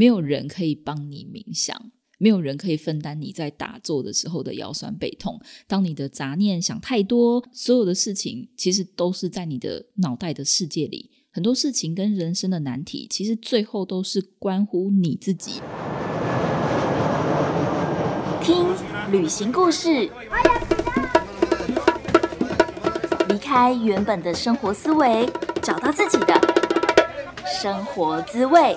没有人可以帮你冥想，没有人可以分担你在打坐的时候的腰酸背痛。当你的杂念想太多，所有的事情其实都是在你的脑袋的世界里。很多事情跟人生的难题，其实最后都是关乎你自己。听旅行故事，离开原本的生活思维，找到自己的生活滋味。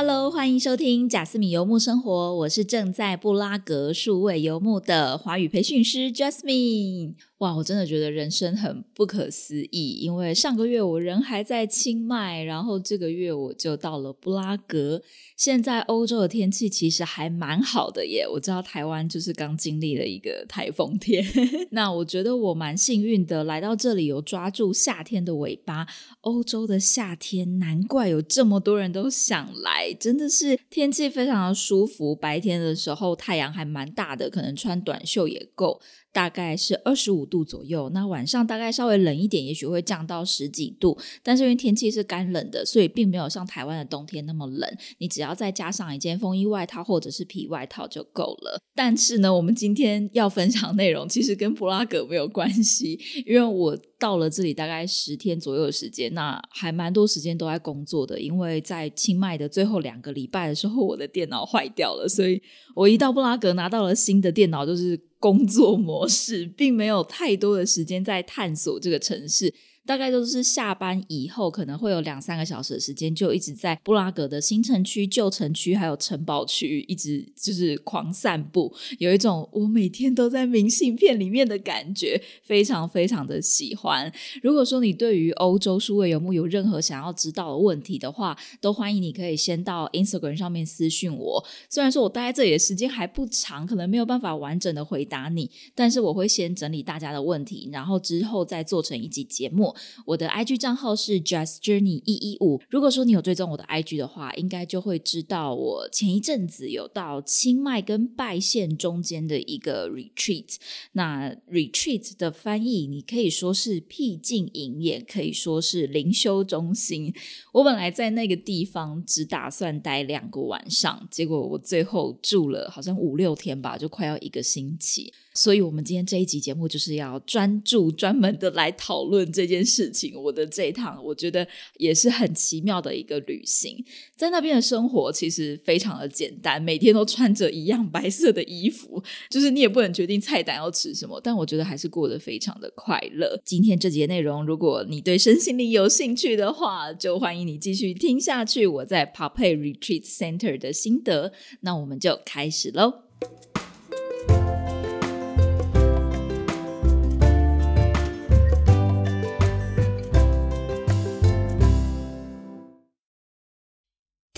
Hello，欢迎收听贾斯米游牧生活，我是正在布拉格数位游牧的华语培训师 Jasmine。哇，我真的觉得人生很不可思议，因为上个月我人还在清迈，然后这个月我就到了布拉格。现在欧洲的天气其实还蛮好的耶，我知道台湾就是刚经历了一个台风天，那我觉得我蛮幸运的，来到这里有抓住夏天的尾巴。欧洲的夏天，难怪有这么多人都想来，真的是天气非常的舒服，白天的时候太阳还蛮大的，可能穿短袖也够。大概是二十五度左右，那晚上大概稍微冷一点，也许会降到十几度。但是因为天气是干冷的，所以并没有像台湾的冬天那么冷。你只要再加上一件风衣外套或者是皮外套就够了。但是呢，我们今天要分享内容其实跟布拉格没有关系，因为我到了这里大概十天左右的时间，那还蛮多时间都在工作的。因为在清迈的最后两个礼拜的时候，我的电脑坏掉了，所以我一到布拉格拿到了新的电脑，就是。工作模式并没有太多的时间在探索这个城市。大概都是下班以后，可能会有两三个小时的时间，就一直在布拉格的新城区、旧城区还有城堡区，一直就是狂散步，有一种我每天都在明信片里面的感觉，非常非常的喜欢。如果说你对于欧洲数位游牧有任何想要知道的问题的话，都欢迎你可以先到 Instagram 上面私信我。虽然说我待在这里的时间还不长，可能没有办法完整的回答你，但是我会先整理大家的问题，然后之后再做成一集节目。我的 IG 账号是 Just Journey 一一五。如果说你有追踪我的 IG 的话，应该就会知道我前一阵子有到清迈跟拜县中间的一个 retreat。那 retreat 的翻译，你可以说是僻静营，也可以说是灵修中心。我本来在那个地方只打算待两个晚上，结果我最后住了好像五六天吧，就快要一个星期。所以，我们今天这一集节目就是要专注、专门的来讨论这件事情。我的这一趟，我觉得也是很奇妙的一个旅行。在那边的生活其实非常的简单，每天都穿着一样白色的衣服，就是你也不能决定菜单要吃什么，但我觉得还是过得非常的快乐。今天这节内容，如果你对身心灵有兴趣的话，就欢迎你继续听下去。我在 Pape Retreat Center 的心得，那我们就开始喽。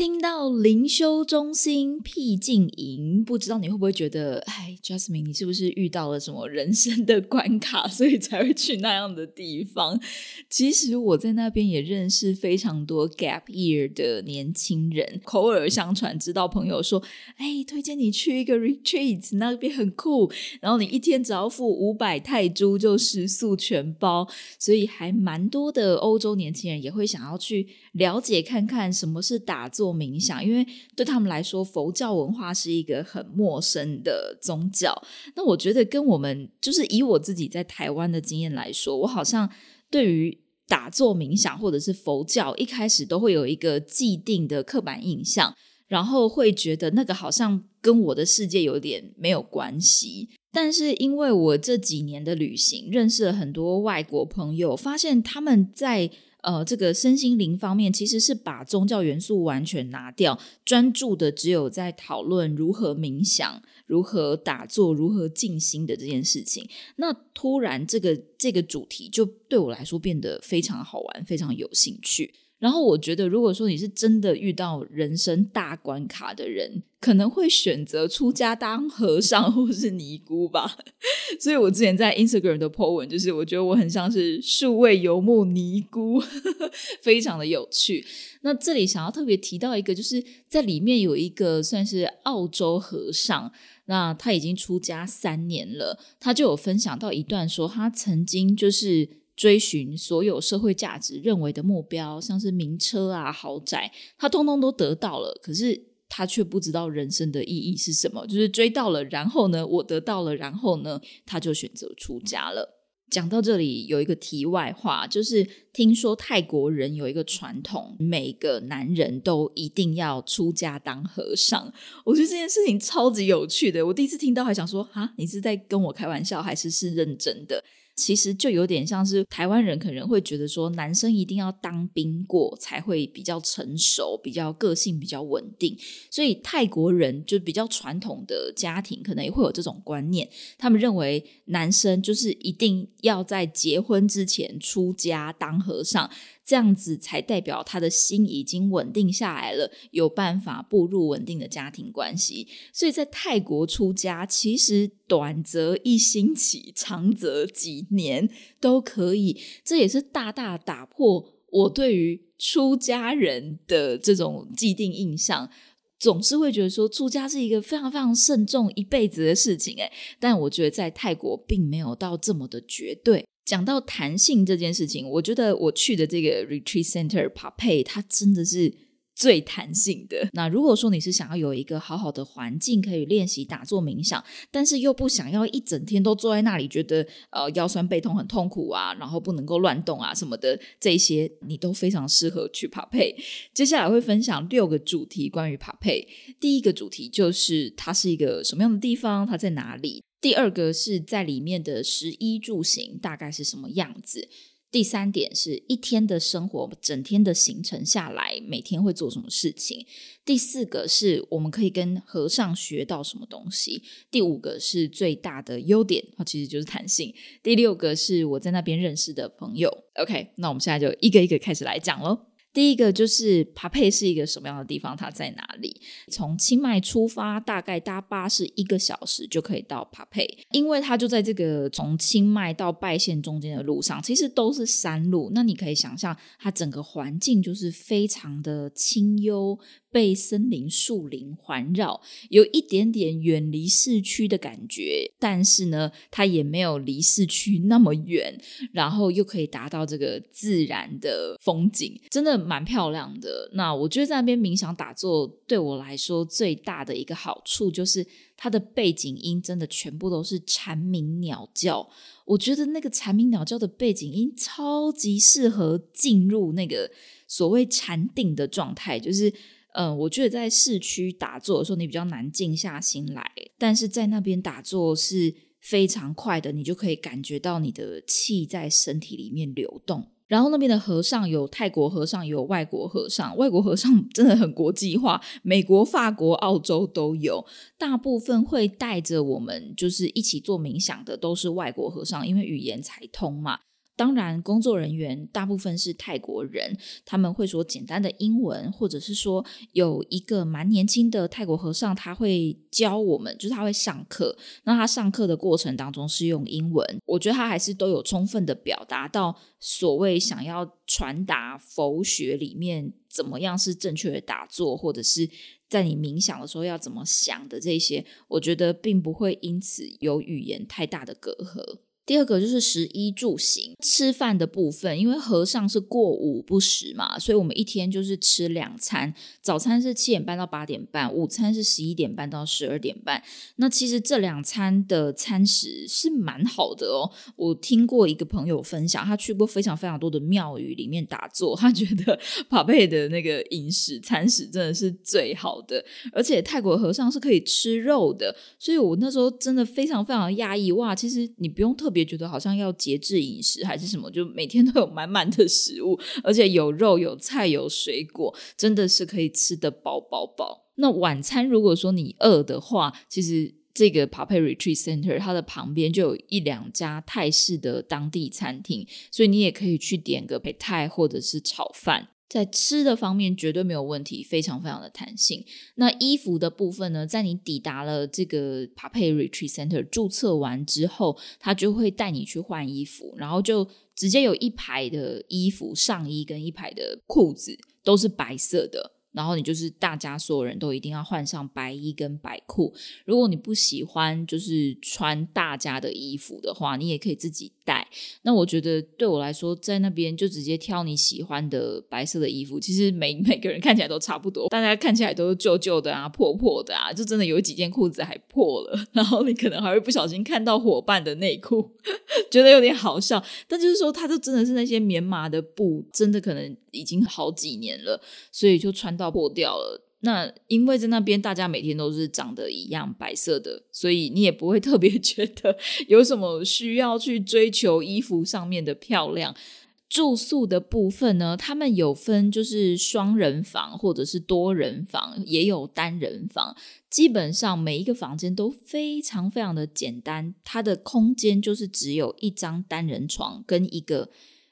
听到灵修中心僻静营，不知道你会不会觉得，哎，Jasmine，你是不是遇到了什么人生的关卡，所以才会去那样的地方？其实我在那边也认识非常多 Gap Year 的年轻人，口耳相传，知道朋友说，哎，推荐你去一个 Retreat，那边很酷，然后你一天只要付五百泰铢就食宿全包，所以还蛮多的欧洲年轻人也会想要去了解看看什么是打坐。冥想，因为对他们来说，佛教文化是一个很陌生的宗教。那我觉得，跟我们就是以我自己在台湾的经验来说，我好像对于打坐冥想或者是佛教，一开始都会有一个既定的刻板印象，然后会觉得那个好像跟我的世界有点没有关系。但是因为我这几年的旅行，认识了很多外国朋友，发现他们在。呃，这个身心灵方面其实是把宗教元素完全拿掉，专注的只有在讨论如何冥想、如何打坐、如何静心的这件事情。那突然，这个这个主题就对我来说变得非常好玩，非常有兴趣。然后我觉得，如果说你是真的遇到人生大关卡的人，可能会选择出家当和尚或是尼姑吧。所以我之前在 Instagram 的 po 文，就是我觉得我很像是数位游牧尼姑，非常的有趣。那这里想要特别提到一个，就是在里面有一个算是澳洲和尚。那他已经出家三年了，他就有分享到一段说，他曾经就是追寻所有社会价值认为的目标，像是名车啊、豪宅，他通通都得到了，可是他却不知道人生的意义是什么，就是追到了，然后呢，我得到了，然后呢，他就选择出家了。讲到这里，有一个题外话，就是听说泰国人有一个传统，每个男人都一定要出家当和尚。我觉得这件事情超级有趣的，我第一次听到还想说，啊，你是在跟我开玩笑，还是是认真的？其实就有点像是台湾人可能会觉得说，男生一定要当兵过才会比较成熟，比较个性比较稳定。所以泰国人就比较传统的家庭，可能也会有这种观念。他们认为男生就是一定要在结婚之前出家当和尚。这样子才代表他的心已经稳定下来了，有办法步入稳定的家庭关系。所以在泰国出家，其实短则一星期，长则几年都可以。这也是大大打破我对于出家人的这种既定印象，总是会觉得说出家是一个非常非常慎重一辈子的事情。诶，但我觉得在泰国并没有到这么的绝对。讲到弹性这件事情，我觉得我去的这个 retreat center Pape，它真的是最弹性的。那如果说你是想要有一个好好的环境可以练习打坐冥想，但是又不想要一整天都坐在那里，觉得呃腰酸背痛很痛苦啊，然后不能够乱动啊什么的，这些你都非常适合去 Pape。接下来会分享六个主题关于 Pape。第一个主题就是它是一个什么样的地方，它在哪里。第二个是在里面的食衣住行大概是什么样子？第三点是一天的生活，整天的行程下来，每天会做什么事情？第四个是我们可以跟和尚学到什么东西？第五个是最大的优点，它其实就是弹性。第六个是我在那边认识的朋友。OK，那我们现在就一个一个开始来讲喽。第一个就是帕佩是一个什么样的地方？它在哪里？从清迈出发，大概搭巴士一个小时就可以到帕佩，因为它就在这个从清迈到拜县中间的路上，其实都是山路。那你可以想象，它整个环境就是非常的清幽。被森林、树林环绕，有一点点远离市区的感觉，但是呢，它也没有离市区那么远，然后又可以达到这个自然的风景，真的蛮漂亮的。那我觉得在那边冥想打坐，对我来说最大的一个好处就是，它的背景音真的全部都是蝉鸣鸟叫。我觉得那个蝉鸣鸟叫的背景音超级适合进入那个所谓禅定的状态，就是。嗯，我觉得在市区打坐的时候，你比较难静下心来，但是在那边打坐是非常快的，你就可以感觉到你的气在身体里面流动。然后那边的和尚有泰国和尚，有外国和尚，外国和尚 真的很国际化，美国、法国、澳洲都有。大部分会带着我们就是一起做冥想的都是外国和尚，因为语言才通嘛。当然，工作人员大部分是泰国人，他们会说简单的英文，或者是说有一个蛮年轻的泰国和尚，他会教我们，就是他会上课。那他上课的过程当中是用英文，我觉得他还是都有充分的表达到所谓想要传达佛学里面怎么样是正确的打坐，或者是在你冥想的时候要怎么想的这些，我觉得并不会因此有语言太大的隔阂。第二个就是食衣住行，吃饭的部分，因为和尚是过午不食嘛，所以我们一天就是吃两餐，早餐是七点半到八点半，午餐是十一点半到十二点半。那其实这两餐的餐食是蛮好的哦。我听过一个朋友分享，他去过非常非常多的庙宇里面打坐，他觉得 帕贝的那个饮食餐食真的是最好的，而且泰国和尚是可以吃肉的，所以我那时候真的非常非常讶异哇！其实你不用特别。也觉得好像要节制饮食还是什么，就每天都有满满的食物，而且有肉、有菜、有水果，真的是可以吃得饱饱饱。那晚餐如果说你饿的话，其实这个 Pape Retreat Center 它的旁边就有一两家泰式的当地餐厅，所以你也可以去点个配泰或者是炒饭。在吃的方面绝对没有问题，非常非常的弹性。那衣服的部分呢，在你抵达了这个 Pape Retreat Center 注册完之后，他就会带你去换衣服，然后就直接有一排的衣服上衣跟一排的裤子都是白色的。然后你就是大家所有人都一定要换上白衣跟白裤。如果你不喜欢就是穿大家的衣服的话，你也可以自己带。那我觉得对我来说，在那边就直接挑你喜欢的白色的衣服，其实每每个人看起来都差不多，大家看起来都是旧旧的啊、破破的啊，就真的有几件裤子还破了，然后你可能还会不小心看到伙伴的内裤，觉得有点好笑。但就是说，它就真的是那些棉麻的布，真的可能已经好几年了，所以就穿到破掉了。那因为在那边大家每天都是长得一样白色的，所以你也不会特别 觉得有什么需要去追求衣服上面的漂亮。住宿的部分呢，他们有分就是双人房或者是多人房，也有单人房。基本上每一个房间都非常非常的简单，它的空间就是只有一张单人床跟一个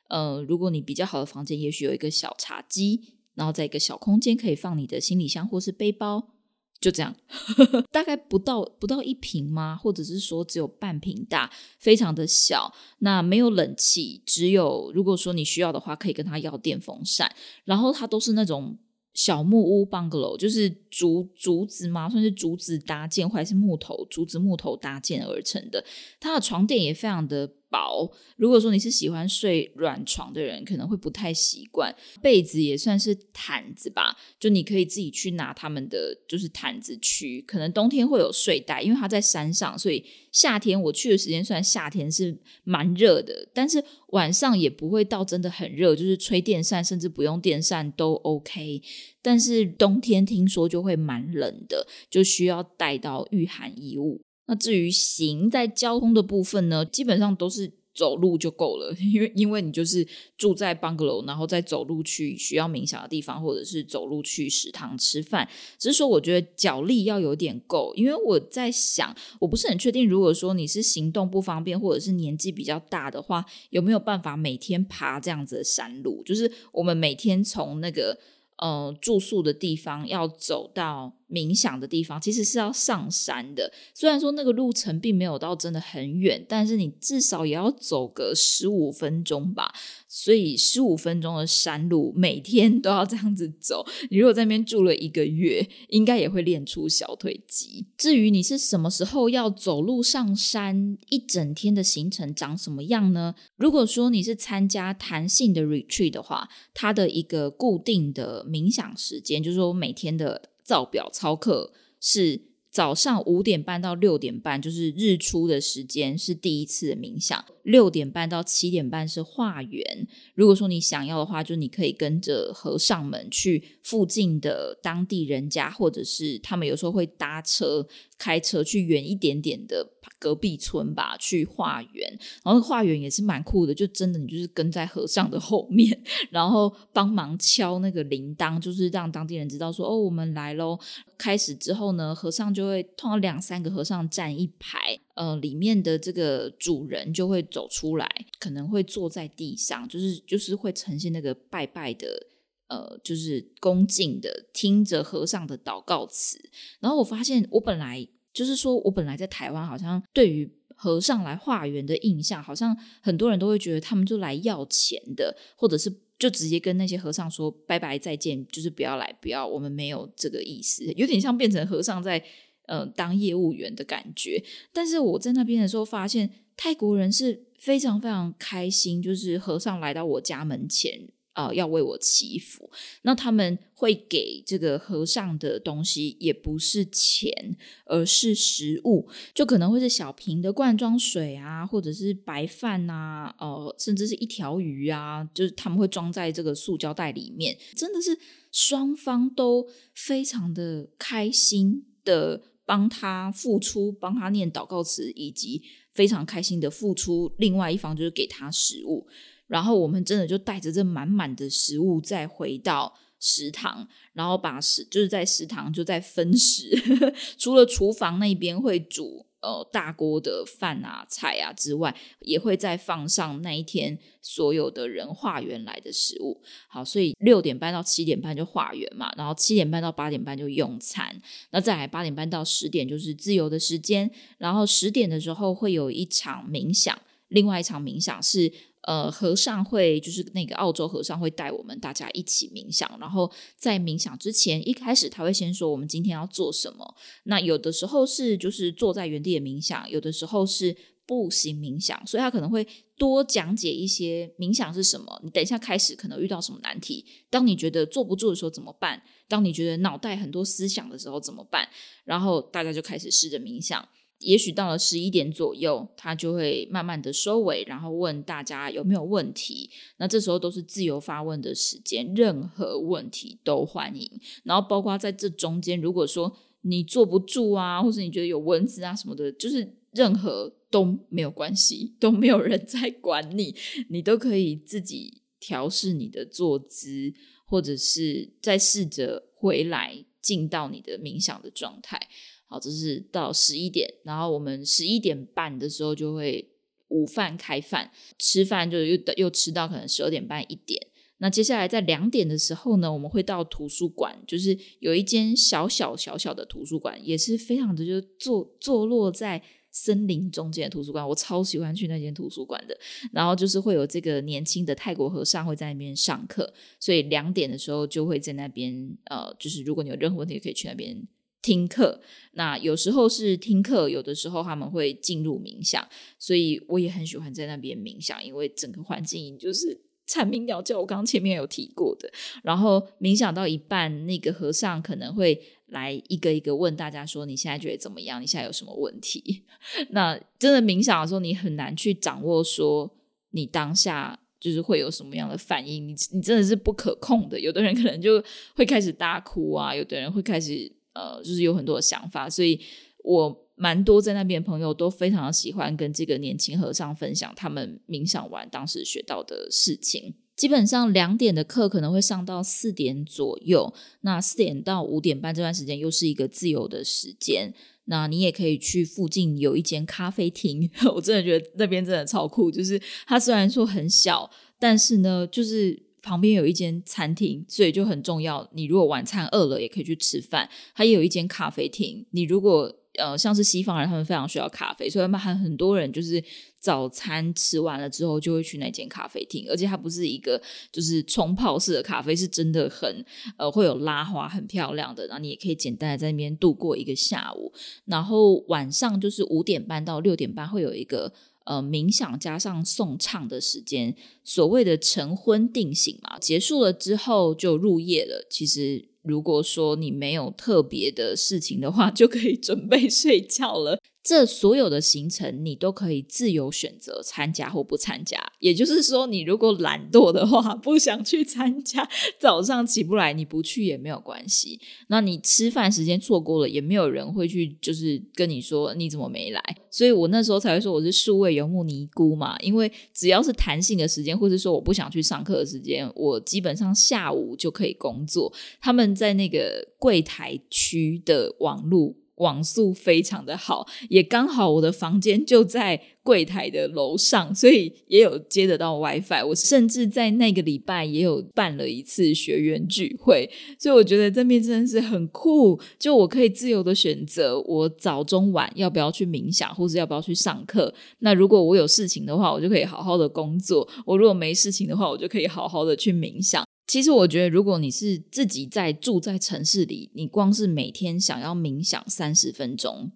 呃，如果你比较好的房间，也许有一个小茶几。然后在一个小空间可以放你的行李箱或是背包，就这样，大概不到不到一平吗？或者是说只有半平大，非常的小。那没有冷气，只有如果说你需要的话，可以跟他要电风扇。然后它都是那种小木屋 bungalow，就是竹竹子吗，算是竹子搭建，或者是木头竹子木头搭建而成的。它的床垫也非常的。薄，如果说你是喜欢睡软床的人，可能会不太习惯。被子也算是毯子吧，就你可以自己去拿他们的就是毯子区。可能冬天会有睡袋，因为它在山上，所以夏天我去的时间虽然夏天是蛮热的，但是晚上也不会到真的很热，就是吹电扇甚至不用电扇都 OK。但是冬天听说就会蛮冷的，就需要带到御寒衣物。那至于行在交通的部分呢，基本上都是走路就够了，因为因为你就是住在 bungalow，然后再走路去需要冥想的地方，或者是走路去食堂吃饭。只是说，我觉得脚力要有点够，因为我在想，我不是很确定，如果说你是行动不方便，或者是年纪比较大的话，有没有办法每天爬这样子的山路？就是我们每天从那个。呃，住宿的地方要走到冥想的地方，其实是要上山的。虽然说那个路程并没有到真的很远，但是你至少也要走个十五分钟吧。所以十五分钟的山路，每天都要这样子走。你如果在那边住了一个月，应该也会练出小腿肌。至于你是什么时候要走路上山，一整天的行程长什么样呢？如果说你是参加弹性的 retreat 的话，它的一个固定的冥想时间，就是说每天的造表操课是。早上五点半到六点半就是日出的时间，是第一次的冥想。六点半到七点半是化缘。如果说你想要的话，就你可以跟着和尚们去附近的当地人家，或者是他们有时候会搭车、开车去远一点点的隔壁村吧，去化缘。然后化缘也是蛮酷的，就真的你就是跟在和尚的后面，然后帮忙敲那个铃铛，就是让当地人知道说哦，我们来喽。开始之后呢，和尚就会通常两三个和尚站一排，呃，里面的这个主人就会走出来，可能会坐在地上，就是就是会呈现那个拜拜的，呃，就是恭敬的听着和尚的祷告词。然后我发现，我本来就是说我本来在台湾，好像对于和尚来化缘的印象，好像很多人都会觉得他们就来要钱的，或者是。就直接跟那些和尚说拜拜再见，就是不要来，不要，我们没有这个意思，有点像变成和尚在呃当业务员的感觉。但是我在那边的时候发现，泰国人是非常非常开心，就是和尚来到我家门前。呃，要为我祈福，那他们会给这个和尚的东西，也不是钱，而是食物，就可能会是小瓶的罐装水啊，或者是白饭啊，呃，甚至是一条鱼啊，就是他们会装在这个塑胶袋里面，真的是双方都非常的开心的帮他付出，帮他念祷告词，以及非常开心的付出，另外一方就是给他食物。然后我们真的就带着这满满的食物再回到食堂，然后把食就是在食堂就在分食，除了厨房那边会煮呃大锅的饭啊菜啊之外，也会再放上那一天所有的人化缘来的食物。好，所以六点半到七点半就化缘嘛，然后七点半到八点半就用餐，那再来八点半到十点就是自由的时间，然后十点的时候会有一场冥想，另外一场冥想是。呃，和尚会就是那个澳洲和尚会带我们大家一起冥想，然后在冥想之前，一开始他会先说我们今天要做什么。那有的时候是就是坐在原地的冥想，有的时候是步行冥想，所以他可能会多讲解一些冥想是什么。你等一下开始可能遇到什么难题，当你觉得坐不住的时候怎么办？当你觉得脑袋很多思想的时候怎么办？然后大家就开始试着冥想。也许到了十一点左右，他就会慢慢的收尾，然后问大家有没有问题。那这时候都是自由发问的时间，任何问题都欢迎。然后包括在这中间，如果说你坐不住啊，或者你觉得有蚊子啊什么的，就是任何都没有关系，都没有人在管你，你都可以自己调试你的坐姿，或者是再试着回来进到你的冥想的状态。好，这是到十一点，然后我们十一点半的时候就会午饭开饭，吃饭就又又吃到可能十二点半一点。那接下来在两点的时候呢，我们会到图书馆，就是有一间小小小小的图书馆，也是非常的就坐坐落在森林中间的图书馆，我超喜欢去那间图书馆的。然后就是会有这个年轻的泰国和尚会在那边上课，所以两点的时候就会在那边，呃，就是如果你有任何问题，可以去那边。听课，那有时候是听课，有的时候他们会进入冥想，所以我也很喜欢在那边冥想，因为整个环境就是蝉鸣鸟叫，我刚刚前面有提过的。然后冥想到一半，那个和尚可能会来一个一个问大家说：“你现在觉得怎么样？你现在有什么问题？” 那真的冥想的时候，你很难去掌握说你当下就是会有什么样的反应，你你真的是不可控的。有的人可能就会开始大哭啊，有的人会开始。呃，就是有很多的想法，所以我蛮多在那边朋友都非常喜欢跟这个年轻和尚分享他们冥想完当时学到的事情。基本上两点的课可能会上到四点左右，那四点到五点半这段时间又是一个自由的时间。那你也可以去附近有一间咖啡厅，我真的觉得那边真的超酷。就是它虽然说很小，但是呢，就是。旁边有一间餐厅，所以就很重要。你如果晚餐饿了，也可以去吃饭。它也有一间咖啡厅。你如果呃，像是西方人，他们非常需要咖啡，所以他们还很多人就是早餐吃完了之后，就会去那间咖啡厅。而且它不是一个就是冲泡式的咖啡，是真的很呃会有拉花，很漂亮的。然后你也可以简单的在那边度过一个下午。然后晚上就是五点半到六点半会有一个。呃，冥想加上诵唱的时间，所谓的晨昏定醒嘛，结束了之后就入夜了。其实，如果说你没有特别的事情的话，就可以准备 睡觉了。这所有的行程你都可以自由选择参加或不参加，也就是说，你如果懒惰的话，不想去参加，早上起不来，你不去也没有关系。那你吃饭时间错过了，也没有人会去就是跟你说你怎么没来。所以我那时候才会说我是数位游牧尼姑嘛，因为只要是弹性的时间，或者说我不想去上课的时间，我基本上下午就可以工作。他们在那个柜台区的网络。网速非常的好，也刚好我的房间就在柜台的楼上，所以也有接得到 WiFi。我甚至在那个礼拜也有办了一次学员聚会，所以我觉得这边真的是很酷。就我可以自由的选择，我早中晚要不要去冥想，或者要不要去上课。那如果我有事情的话，我就可以好好的工作；我如果没事情的话，我就可以好好的去冥想。其实我觉得，如果你是自己在住在城市里，你光是每天想要冥想三十分钟，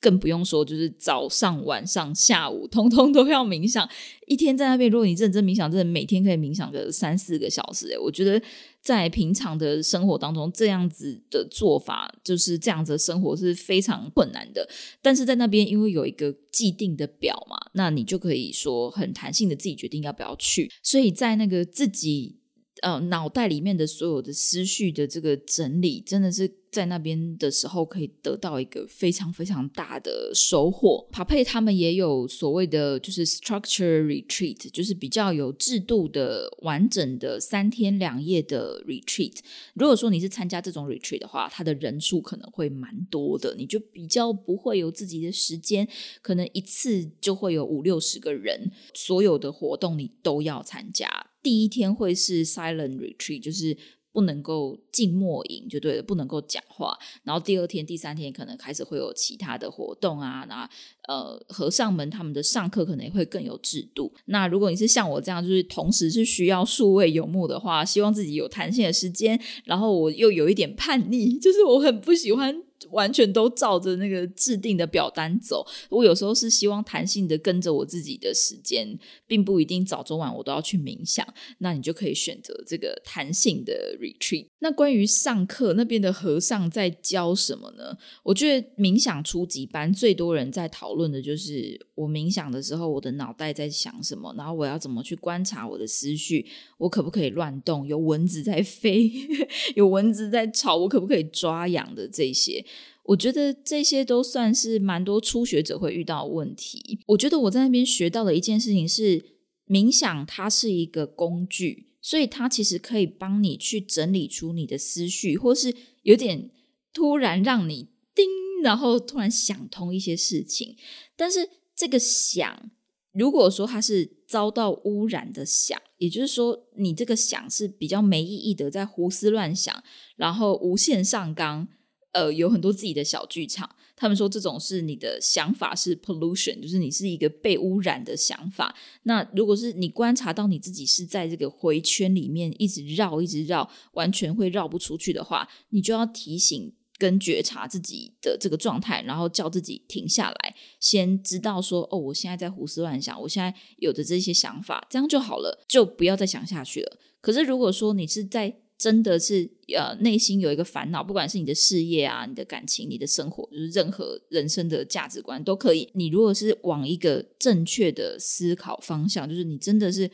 更不用说就是早上、晚上、下午，通通都要冥想。一天在那边，如果你认真冥想，真的每天可以冥想个三四个小时。诶我觉得在平常的生活当中，这样子的做法，就是这样子生活是非常困难的。但是在那边，因为有一个既定的表嘛，那你就可以说很弹性的自己决定要不要去。所以在那个自己。呃，脑袋里面的所有的思绪的这个整理，真的是在那边的时候可以得到一个非常非常大的收获。帕佩他们也有所谓的就是 structure retreat，就是比较有制度的完整的三天两夜的 retreat。如果说你是参加这种 retreat 的话，它的人数可能会蛮多的，你就比较不会有自己的时间，可能一次就会有五六十个人，所有的活动你都要参加。第一天会是 silent retreat，就是不能够静默营，就对了，不能够讲话。然后第二天、第三天可能开始会有其他的活动啊，那呃，和尚们他们的上课可能也会更有制度。那如果你是像我这样，就是同时是需要数位游牧的话，希望自己有弹性的时间，然后我又有一点叛逆，就是我很不喜欢。完全都照着那个制定的表单走。我有时候是希望弹性的跟着我自己的时间，并不一定早中晚我都要去冥想。那你就可以选择这个弹性的 retreat。那关于上课那边的和尚在教什么呢？我觉得冥想初级班最多人在讨论的就是我冥想的时候，我的脑袋在想什么，然后我要怎么去观察我的思绪，我可不可以乱动？有蚊子在飞，有蚊子在吵，我可不可以抓痒的这些？我觉得这些都算是蛮多初学者会遇到问题。我觉得我在那边学到的一件事情是，冥想它是一个工具，所以它其实可以帮你去整理出你的思绪，或是有点突然让你叮，然后突然想通一些事情。但是这个想，如果说它是遭到污染的想，也就是说你这个想是比较没意义的，在胡思乱想，然后无限上纲。呃，有很多自己的小剧场。他们说这种是你的想法是 pollution，就是你是一个被污染的想法。那如果是你观察到你自己是在这个回圈里面一直绕、一直绕，完全会绕不出去的话，你就要提醒跟觉察自己的这个状态，然后叫自己停下来，先知道说哦，我现在在胡思乱想，我现在有的这些想法，这样就好了，就不要再想下去了。可是如果说你是在真的是呃，内心有一个烦恼，不管是你的事业啊、你的感情、你的生活，就是任何人生的价值观都可以。你如果是往一个正确的思考方向，就是你真的是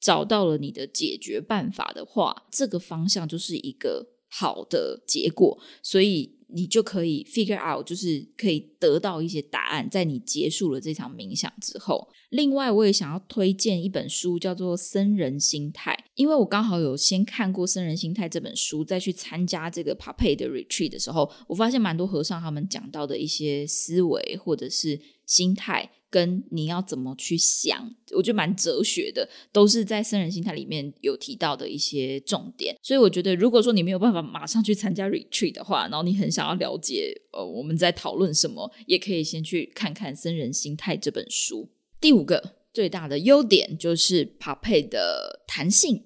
找到了你的解决办法的话，这个方向就是一个好的结果。所以。你就可以 figure out，就是可以得到一些答案，在你结束了这场冥想之后。另外，我也想要推荐一本书，叫做《僧人心态》，因为我刚好有先看过《僧人心态》这本书，再去参加这个 Pape 的 retreat 的时候，我发现蛮多和尚他们讲到的一些思维或者是心态。跟你要怎么去想，我觉得蛮哲学的，都是在僧人心态里面有提到的一些重点。所以我觉得，如果说你没有办法马上去参加 retreat 的话，然后你很想要了解呃我们在讨论什么，也可以先去看看《僧人心态》这本书。第五个最大的优点就是 Pape 的弹性，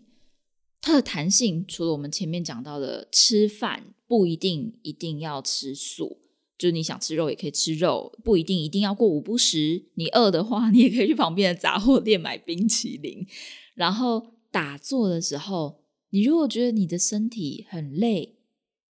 它的弹性除了我们前面讲到的吃饭不一定一定要吃素。就是你想吃肉也可以吃肉，不一定一定要过午不食。你饿的话，你也可以去旁边的杂货店买冰淇淋。然后打坐的时候，你如果觉得你的身体很累，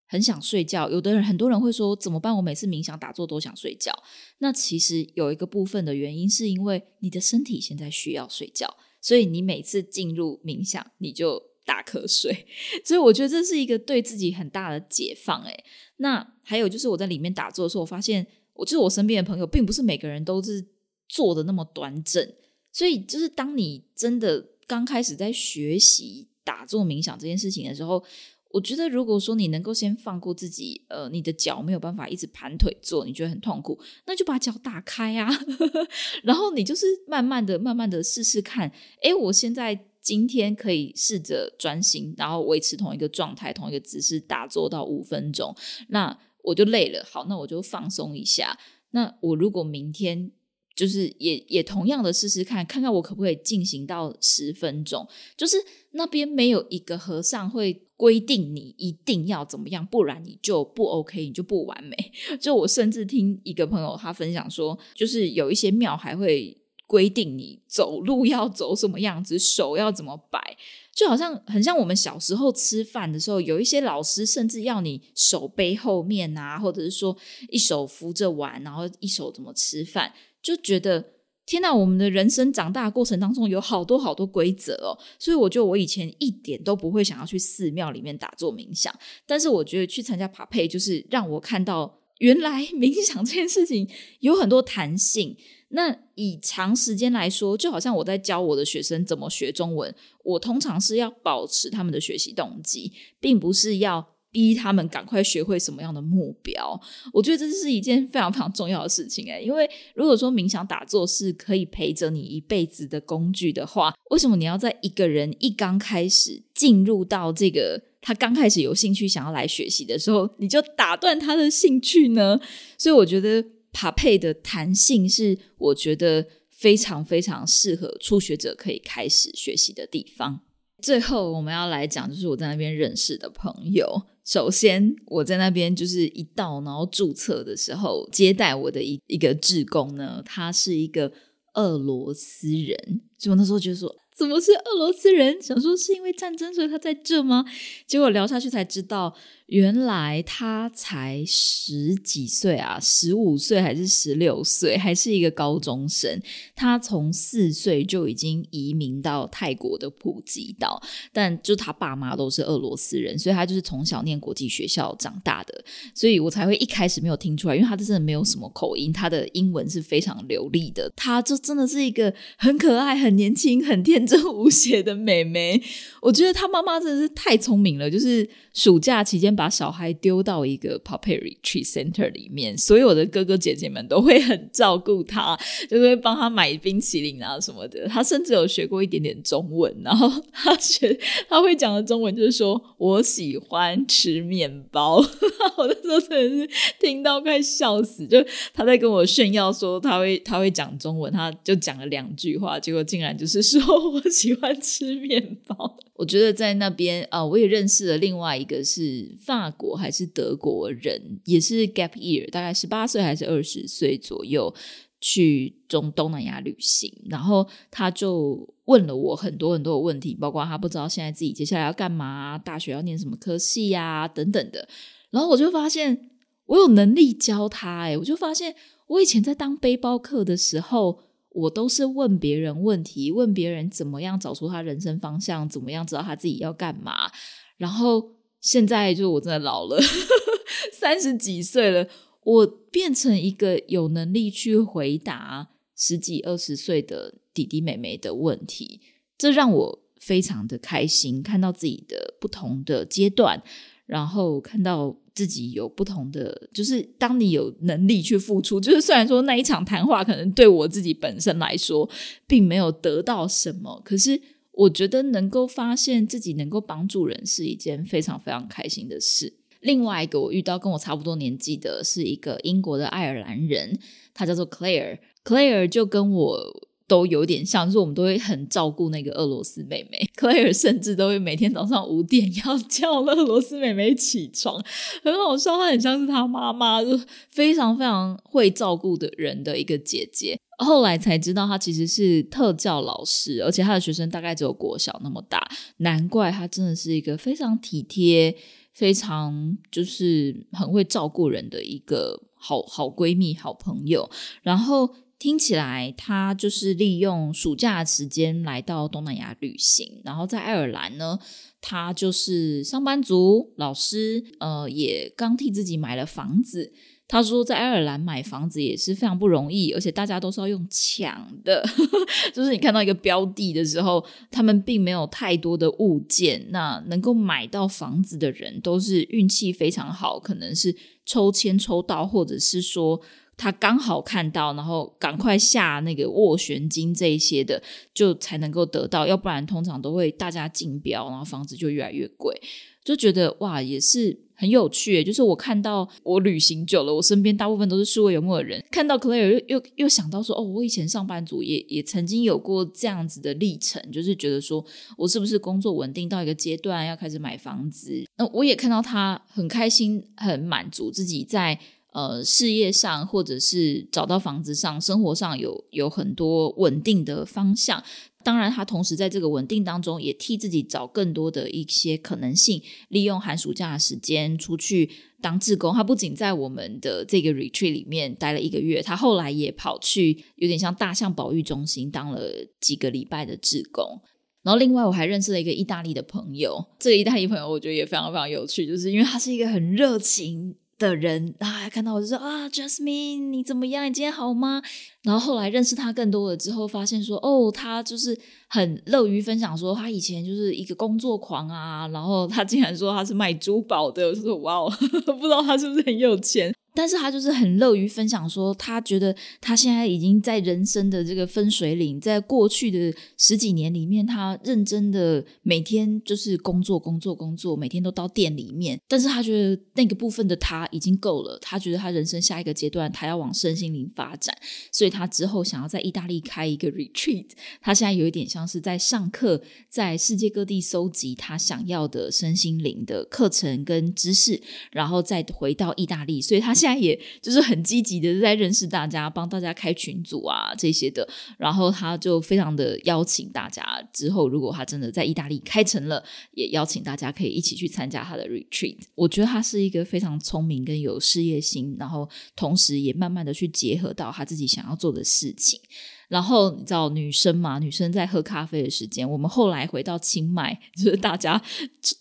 很想睡觉，有的人很多人会说怎么办？我每次冥想打坐都想睡觉。那其实有一个部分的原因，是因为你的身体现在需要睡觉，所以你每次进入冥想，你就。打瞌睡，所以我觉得这是一个对自己很大的解放。诶，那还有就是我在里面打坐的时候，我发现，我就是我身边的朋友，并不是每个人都是坐的那么端正。所以，就是当你真的刚开始在学习打坐冥想这件事情的时候，我觉得如果说你能够先放过自己，呃，你的脚没有办法一直盘腿坐，你觉得很痛苦，那就把脚打开啊，然后你就是慢慢的、慢慢的试试看。诶，我现在。今天可以试着专心，然后维持同一个状态、同一个姿势打坐到五分钟。那我就累了，好，那我就放松一下。那我如果明天就是也也同样的试试看，看看我可不可以进行到十分钟。就是那边没有一个和尚会规定你一定要怎么样，不然你就不 OK，你就不完美。就我甚至听一个朋友他分享说，就是有一些庙还会。规定你走路要走什么样子，手要怎么摆，就好像很像我们小时候吃饭的时候，有一些老师甚至要你手背后面啊，或者是说一手扶着碗，然后一手怎么吃饭，就觉得天哪！我们的人生长大过程当中有好多好多规则哦，所以我觉得我以前一点都不会想要去寺庙里面打坐冥想，但是我觉得去参加爬配，就是让我看到原来冥想这件事情有很多弹性。那以长时间来说，就好像我在教我的学生怎么学中文，我通常是要保持他们的学习动机，并不是要逼他们赶快学会什么样的目标。我觉得这是一件非常非常重要的事情诶，因为如果说冥想打坐是可以陪着你一辈子的工具的话，为什么你要在一个人一刚开始进入到这个？他刚开始有兴趣想要来学习的时候，你就打断他的兴趣呢？所以我觉得爬配的弹性是我觉得非常非常适合初学者可以开始学习的地方。最后我们要来讲，就是我在那边认识的朋友。首先，我在那边就是一到，然后注册的时候，接待我的一一个志工呢，他是一个俄罗斯人，就我那时候觉得说。怎么是俄罗斯人？想说是因为战争，所以他在这吗？结果聊下去才知道。原来他才十几岁啊，十五岁还是十六岁，还是一个高中生。他从四岁就已经移民到泰国的普吉岛，但就他爸妈都是俄罗斯人，所以他就是从小念国际学校长大的。所以我才会一开始没有听出来，因为他真的没有什么口音，他的英文是非常流利的。他就真的是一个很可爱、很年轻、很天真无邪的妹妹。我觉得他妈妈真的是太聪明了，就是暑假期间。把小孩丢到一个 puppy retreat center 里面，所有的哥哥姐姐们都会很照顾他，就会帮他买冰淇淋啊什么的。他甚至有学过一点点中文，然后他学 他会讲的中文就是说：“我喜欢吃面包。”我那时候真的是听到快笑死，就他在跟我炫耀说他会他会讲中文，他就讲了两句话，结果竟然就是说我喜欢吃面包。我觉得在那边啊，我也认识了另外一个是。法国还是德国人，也是 gap year，大概十八岁还是二十岁左右去中东南亚旅行，然后他就问了我很多很多的问题，包括他不知道现在自己接下来要干嘛，大学要念什么科系呀等等的。然后我就发现我有能力教他，哎，我就发现我以前在当背包客的时候，我都是问别人问题，问别人怎么样找出他人生方向，怎么样知道他自己要干嘛，然后。现在就我真的老了，三十几岁了，我变成一个有能力去回答十几二十岁的弟弟妹妹的问题，这让我非常的开心。看到自己的不同的阶段，然后看到自己有不同的，就是当你有能力去付出，就是虽然说那一场谈话可能对我自己本身来说并没有得到什么，可是。我觉得能够发现自己能够帮助人是一件非常非常开心的事。另外一个我遇到跟我差不多年纪的是一个英国的爱尔兰人，他叫做 Claire。Claire 就跟我都有点像，就是我们都会很照顾那个俄罗斯妹妹。Claire 甚至都会每天早上五点要叫俄罗斯妹妹起床，很好笑。她很像是她妈妈，就非常非常会照顾的人的一个姐姐。后来才知道，他其实是特教老师，而且他的学生大概只有国小那么大，难怪他真的是一个非常体贴、非常就是很会照顾人的一个好好闺蜜、好朋友。然后听起来，他就是利用暑假时间来到东南亚旅行，然后在爱尔兰呢，他就是上班族、老师，呃，也刚替自己买了房子。他说，在爱尔兰买房子也是非常不容易，而且大家都是要用抢的。就是你看到一个标的的时候，他们并没有太多的物件，那能够买到房子的人都是运气非常好，可能是抽签抽到，或者是说他刚好看到，然后赶快下那个斡旋金这一些的，就才能够得到。要不然通常都会大家竞标，然后房子就越来越贵。就觉得哇，也是。很有趣，就是我看到我旅行久了，我身边大部分都是数位游牧的人，看到 Claire 又又又想到说，哦，我以前上班族也也曾经有过这样子的历程，就是觉得说我是不是工作稳定到一个阶段要开始买房子？那我也看到他很开心、很满足自己在呃事业上或者是找到房子上、生活上有有很多稳定的方向。当然，他同时在这个稳定当中，也替自己找更多的一些可能性，利用寒暑假的时间出去当志工。他不仅在我们的这个 retreat 里面待了一个月，他后来也跑去有点像大象保育中心当了几个礼拜的志工。然后，另外我还认识了一个意大利的朋友，这个意大利朋友我觉得也非常非常有趣，就是因为他是一个很热情。的人啊，看到我就说啊，Jasmine，你怎么样？你今天好吗？然后后来认识他更多了之后，发现说哦，他就是很乐于分享，说他以前就是一个工作狂啊。然后他竟然说他是卖珠宝的，我说哇哦，不知道他是不是很有钱。但是他就是很乐于分享，说他觉得他现在已经在人生的这个分水岭，在过去的十几年里面，他认真的每天就是工作、工作、工作，每天都到店里面。但是他觉得那个部分的他已经够了，他觉得他人生下一个阶段，他要往身心灵发展，所以他之后想要在意大利开一个 retreat。他现在有一点像是在上课，在世界各地搜集他想要的身心灵的课程跟知识，然后再回到意大利。所以他现现在也就是很积极的在认识大家，帮大家开群组啊这些的，然后他就非常的邀请大家，之后如果他真的在意大利开成了，也邀请大家可以一起去参加他的 retreat。我觉得他是一个非常聪明跟有事业心，然后同时也慢慢的去结合到他自己想要做的事情。然后你知道女生嘛？女生在喝咖啡的时间，我们后来回到清迈，就是大家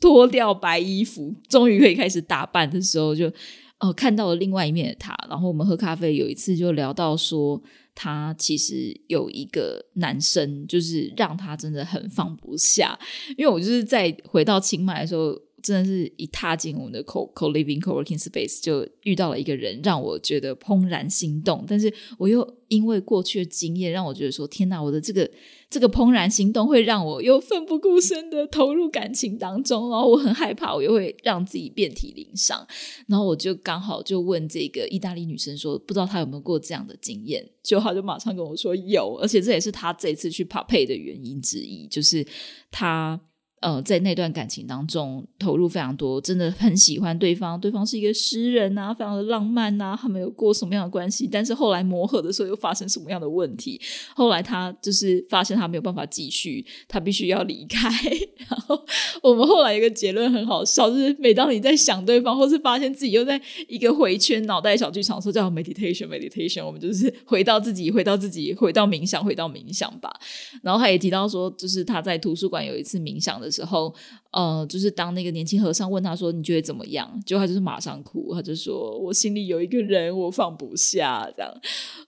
脱掉白衣服，终于可以开始打扮的时候，就。哦，看到了另外一面的他。然后我们喝咖啡，有一次就聊到说，他其实有一个男生，就是让他真的很放不下。因为我就是在回到清迈的时候。真的是一踏进我们的 co co living co working space 就遇到了一个人，让我觉得怦然心动。但是我又因为过去的经验，让我觉得说：天哪，我的这个这个怦然心动会让我又奋不顾身的投入感情当中。然后我很害怕，我又会让自己遍体鳞伤。然后我就刚好就问这个意大利女生说：不知道她有没有过这样的经验？就她就马上跟我说有，而且这也是她这次去 pay 的原因之一，就是她。呃，在那段感情当中投入非常多，真的很喜欢对方，对方是一个诗人啊，非常的浪漫啊，他们有过什么样的关系？但是后来磨合的时候又发生什么样的问题？后来他就是发现他没有办法继续，他必须要离开。然后我们后来一个结论很好笑，就是每当你在想对方，或是发现自己又在一个回圈脑袋小剧场，说叫 meditation meditation，我们就是回到自己，回到自己，回到冥想，回到冥想吧。然后他也提到说，就是他在图书馆有一次冥想的。的时候，呃，就是当那个年轻和尚问他说：“你觉得怎么样？”就他就是马上哭，他就说：“我心里有一个人，我放不下。”这样，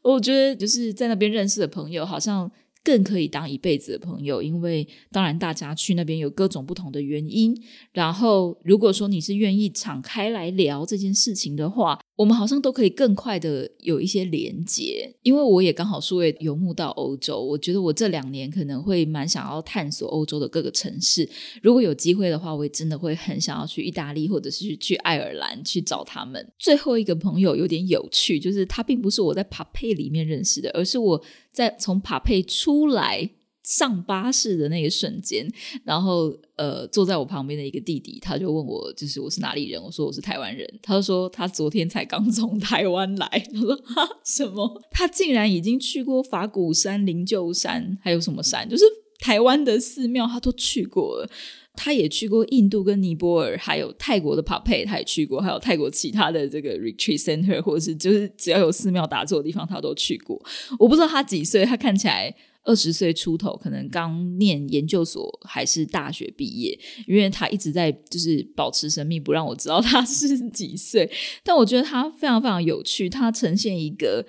我觉得就是在那边认识的朋友，好像。更可以当一辈子的朋友，因为当然大家去那边有各种不同的原因。然后，如果说你是愿意敞开来聊这件事情的话，我们好像都可以更快的有一些连接。因为我也刚好是为游牧到欧洲，我觉得我这两年可能会蛮想要探索欧洲的各个城市。如果有机会的话，我也真的会很想要去意大利，或者是去爱尔兰去找他们。最后一个朋友有点有趣，就是他并不是我在帕佩里面认识的，而是我。在从帕佩出来上巴士的那个瞬间，然后呃，坐在我旁边的一个弟弟，他就问我，就是我是哪里人？我说我是台湾人。他说他昨天才刚从台湾来。他说哈什么？他竟然已经去过法鼓山、灵鹫山，还有什么山？就是台湾的寺庙，他都去过了。他也去过印度跟尼泊尔，还有泰国的帕佩，他也去过，还有泰国其他的这个 retreat center，或者是就是只要有寺庙打坐的地方，他都去过。我不知道他几岁，他看起来二十岁出头，可能刚念研究所还是大学毕业，因为他一直在就是保持神秘，不让我知道他是几岁。但我觉得他非常非常有趣，他呈现一个。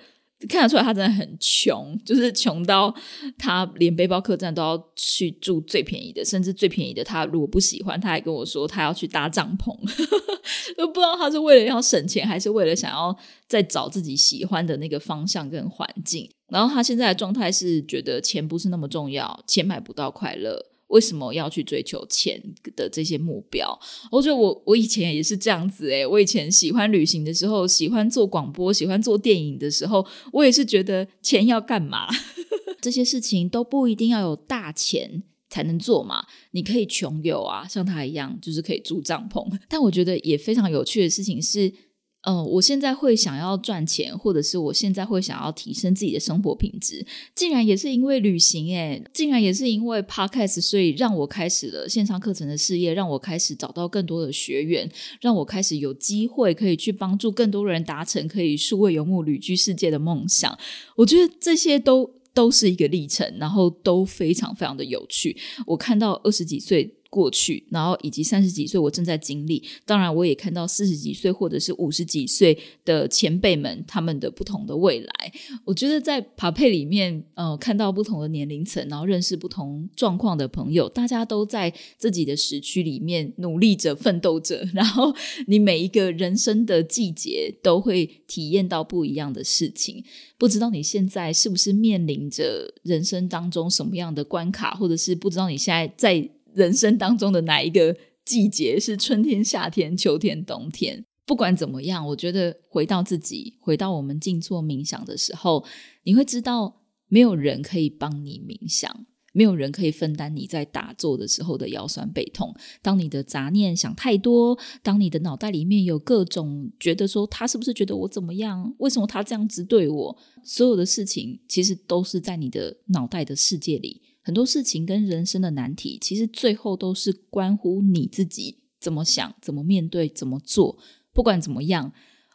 看得出来，他真的很穷，就是穷到他连背包客栈都要去住最便宜的，甚至最便宜的，他如果不喜欢，他还跟我说他要去搭帐篷，都不知道他是为了要省钱，还是为了想要再找自己喜欢的那个方向跟环境。然后他现在的状态是觉得钱不是那么重要，钱买不到快乐。为什么要去追求钱的这些目标？我觉得我我以前也是这样子诶，我以前喜欢旅行的时候，喜欢做广播，喜欢做电影的时候，我也是觉得钱要干嘛？这些事情都不一定要有大钱才能做嘛，你可以穷游啊，像他一样，就是可以住帐篷。但我觉得也非常有趣的事情是。嗯，我现在会想要赚钱，或者是我现在会想要提升自己的生活品质，竟然也是因为旅行诶，竟然也是因为 podcast，所以让我开始了线上课程的事业，让我开始找到更多的学员，让我开始有机会可以去帮助更多人达成可以数位游牧旅居世界的梦想。我觉得这些都都是一个历程，然后都非常非常的有趣。我看到二十几岁。过去，然后以及三十几岁我正在经历。当然，我也看到四十几岁或者是五十几岁的前辈们他们的不同的未来。我觉得在爬配里面，呃，看到不同的年龄层，然后认识不同状况的朋友，大家都在自己的时区里面努力着、奋斗着。然后你每一个人生的季节都会体验到不一样的事情。不知道你现在是不是面临着人生当中什么样的关卡，或者是不知道你现在在。人生当中的哪一个季节是春天、夏天、秋天、冬天？不管怎么样，我觉得回到自己，回到我们静坐冥想的时候，你会知道，没有人可以帮你冥想，没有人可以分担你在打坐的时候的腰酸背痛。当你的杂念想太多，当你的脑袋里面有各种觉得说他是不是觉得我怎么样？为什么他这样子对我？所有的事情其实都是在你的脑袋的世界里。很多事情跟人生的难题，其实最后都是关乎你自己怎么想、怎么面对、怎么做。不管怎么样，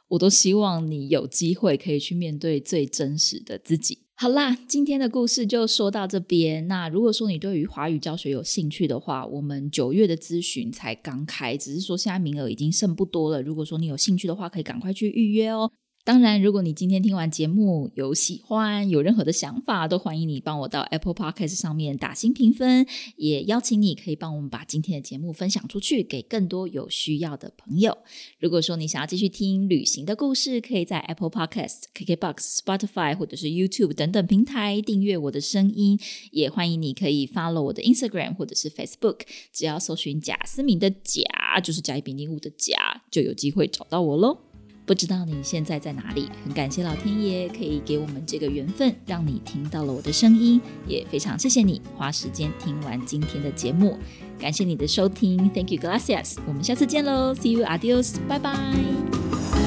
我都希望你有机会可以去面对最真实的自己。好啦，今天的故事就说到这边。那如果说你对于华语教学有兴趣的话，我们九月的咨询才刚开，只是说现在名额已经剩不多了。如果说你有兴趣的话，可以赶快去预约哦。当然，如果你今天听完节目有喜欢，有任何的想法，都欢迎你帮我到 Apple Podcast 上面打新评分，也邀请你可以帮我们把今天的节目分享出去，给更多有需要的朋友。如果说你想要继续听旅行的故事，可以在 Apple Podcast、KKBox、Spotify 或者是 YouTube 等等平台订阅我的声音。也欢迎你可以 follow 我的 Instagram 或者是 Facebook，只要搜寻贾思敏的贾，就是甲乙丙丁戊的甲，就有机会找到我喽。不知道你现在在哪里？很感谢老天爷可以给我们这个缘分，让你听到了我的声音，也非常谢谢你花时间听完今天的节目。感谢你的收听，Thank you, gracias。我们下次见喽，See you, adios，拜拜。